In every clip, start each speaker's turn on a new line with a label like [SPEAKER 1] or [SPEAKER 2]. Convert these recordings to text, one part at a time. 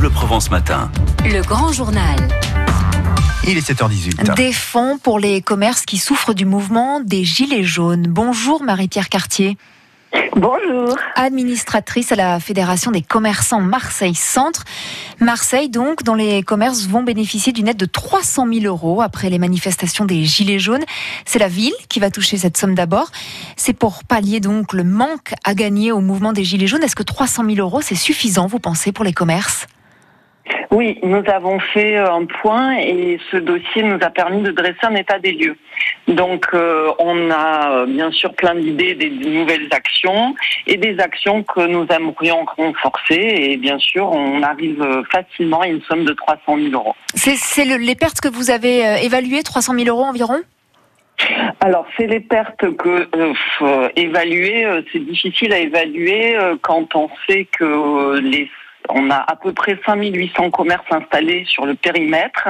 [SPEAKER 1] Bleu Provence Matin.
[SPEAKER 2] Le grand journal.
[SPEAKER 3] Il est 7h18.
[SPEAKER 4] Des fonds pour les commerces qui souffrent du mouvement des Gilets jaunes. Bonjour Marie-Pierre Cartier.
[SPEAKER 5] Bonjour.
[SPEAKER 4] Administratrice à la Fédération des commerçants Marseille Centre. Marseille, donc, dont les commerces vont bénéficier d'une aide de 300 000 euros après les manifestations des Gilets jaunes. C'est la ville qui va toucher cette somme d'abord. C'est pour pallier donc le manque à gagner au mouvement des Gilets jaunes. Est-ce que 300 000 euros, c'est suffisant, vous pensez, pour les commerces?
[SPEAKER 5] Oui, nous avons fait euh, un point et ce dossier nous a permis de dresser un état des lieux. Donc euh, on a euh, bien sûr plein d'idées des nouvelles actions et des actions que nous aimerions renforcer et bien sûr on arrive facilement à une somme de 300 000 euros.
[SPEAKER 4] C'est les pertes que vous avez évaluées, 300 000 euros environ?
[SPEAKER 5] Alors, c'est les pertes que évaluer, c'est difficile à évaluer quand on sait que les on a à peu près 5800 commerces installés sur le périmètre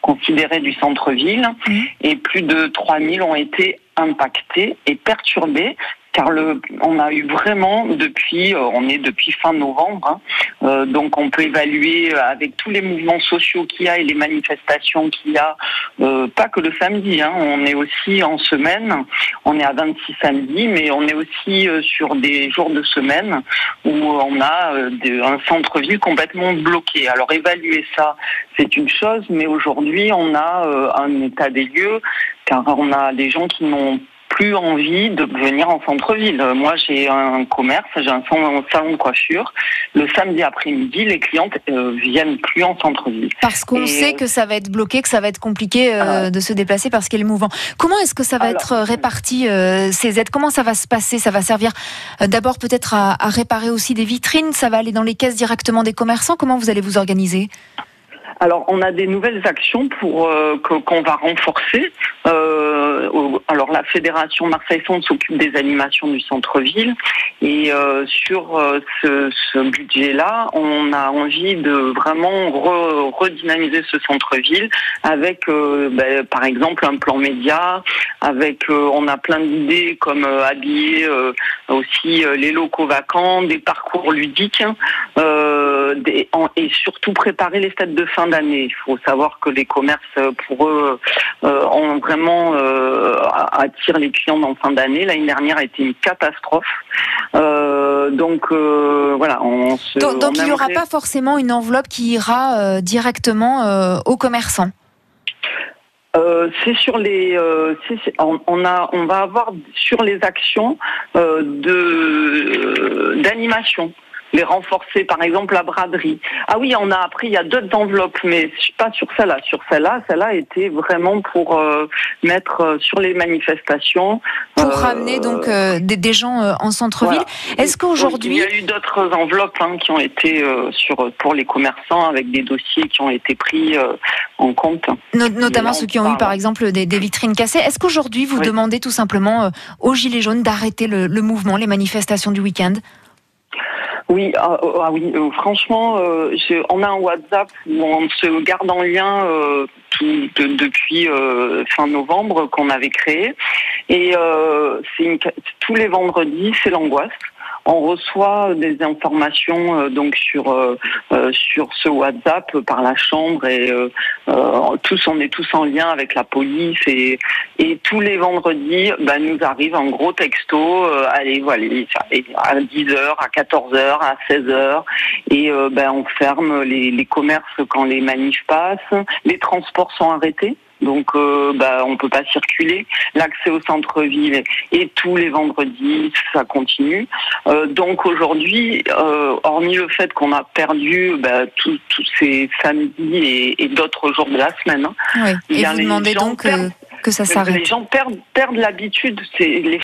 [SPEAKER 5] considéré du centre-ville mmh. et plus de 3000 ont été impactés et perturbés car le, on a eu vraiment depuis, euh, on est depuis fin novembre, hein, euh, donc on peut évaluer avec tous les mouvements sociaux qu'il y a et les manifestations qu'il y a, euh, pas que le samedi, hein, on est aussi en semaine, on est à 26 samedis, mais on est aussi sur des jours de semaine où on a un centre-ville complètement bloqué. Alors évaluer ça, c'est une chose, mais aujourd'hui on a un état des lieux car on a des gens qui n'ont plus envie de venir en centre-ville. Moi, j'ai un commerce, j'ai un salon de coiffure. Le samedi après-midi, les clientes euh, viennent plus en centre-ville.
[SPEAKER 4] Parce qu'on sait que ça va être bloqué, que ça va être compliqué euh, de se déplacer parce qu'il est mouvant. Comment est-ce que ça va être euh, réparti ces aides? Comment ça va se passer? Ça va servir d'abord peut-être à, à réparer aussi des vitrines? Ça va aller dans les caisses directement des commerçants? Comment vous allez vous organiser?
[SPEAKER 5] Alors, on a des nouvelles actions pour euh, qu'on va renforcer. Euh, alors, la fédération Marseille Centre s'occupe des animations du centre-ville, et euh, sur ce, budget-là, on a envie de vraiment redynamiser ce centre-ville avec, ben, par exemple, un plan média. Avec, on a plein d'idées comme habiller aussi les locaux vacants, des parcours ludiques, et surtout préparer les stades de fin d'année. Il faut savoir que les commerces, pour eux, euh, ont vraiment euh, attirent les clients en fin d'année. L'année dernière a été une catastrophe. Euh, donc voilà. On
[SPEAKER 4] donc, il n'y aura pas forcément une enveloppe qui ira directement aux commerçants?
[SPEAKER 5] c'est sur les, on, a, on va avoir sur les actions de d'animation les renforcer, par exemple la braderie. Ah oui, on a appris, il y a d'autres enveloppes, mais pas sur celle-là. Sur celle-là, celle-là était vraiment pour euh, mettre euh, sur les manifestations.
[SPEAKER 4] Pour euh, ramener donc des, gens en centre-ville. Est-ce qu'aujourd'hui...
[SPEAKER 5] Il y a eu d'autres enveloppes hein, qui ont été sur, pour les commerçants avec des dossiers qui ont été pris en compte.
[SPEAKER 4] notamment ceux qui ont eu par exemple des, vitrines cassées. Est-ce qu'aujourd'hui vous demandez tout simplement aux Gilets jaunes d'arrêter le mouvement, les manifestations du week-end?
[SPEAKER 5] Oui, ah, oh, ah oui, euh, franchement, euh, on a un WhatsApp où on se garde en lien euh, depuis fin novembre qu'on avait créé. Et tous les vendredis, c'est l'angoisse on reçoit des informations euh, donc sur euh, euh, sur ce WhatsApp par la chambre et tous on est tous en lien avec la police et et tous les vendredis bah, nous arrive un gros texto allez voilà à 10h à 14h à 16h et ben on ferme les, les commerces quand les manifs passent les transports sont arrêtés donc, euh, bah, on peut pas circuler. L'accès au centre-ville et tous les vendredis, ça continue. Euh, donc aujourd'hui, euh, hormis le fait qu'on a perdu bah, tous ces samedis et, d'autres jours de la semaine,
[SPEAKER 4] hein, et vous demandez donc que ça s'arrête.
[SPEAKER 5] Les gens perdent, perdent l'habitude. C'est les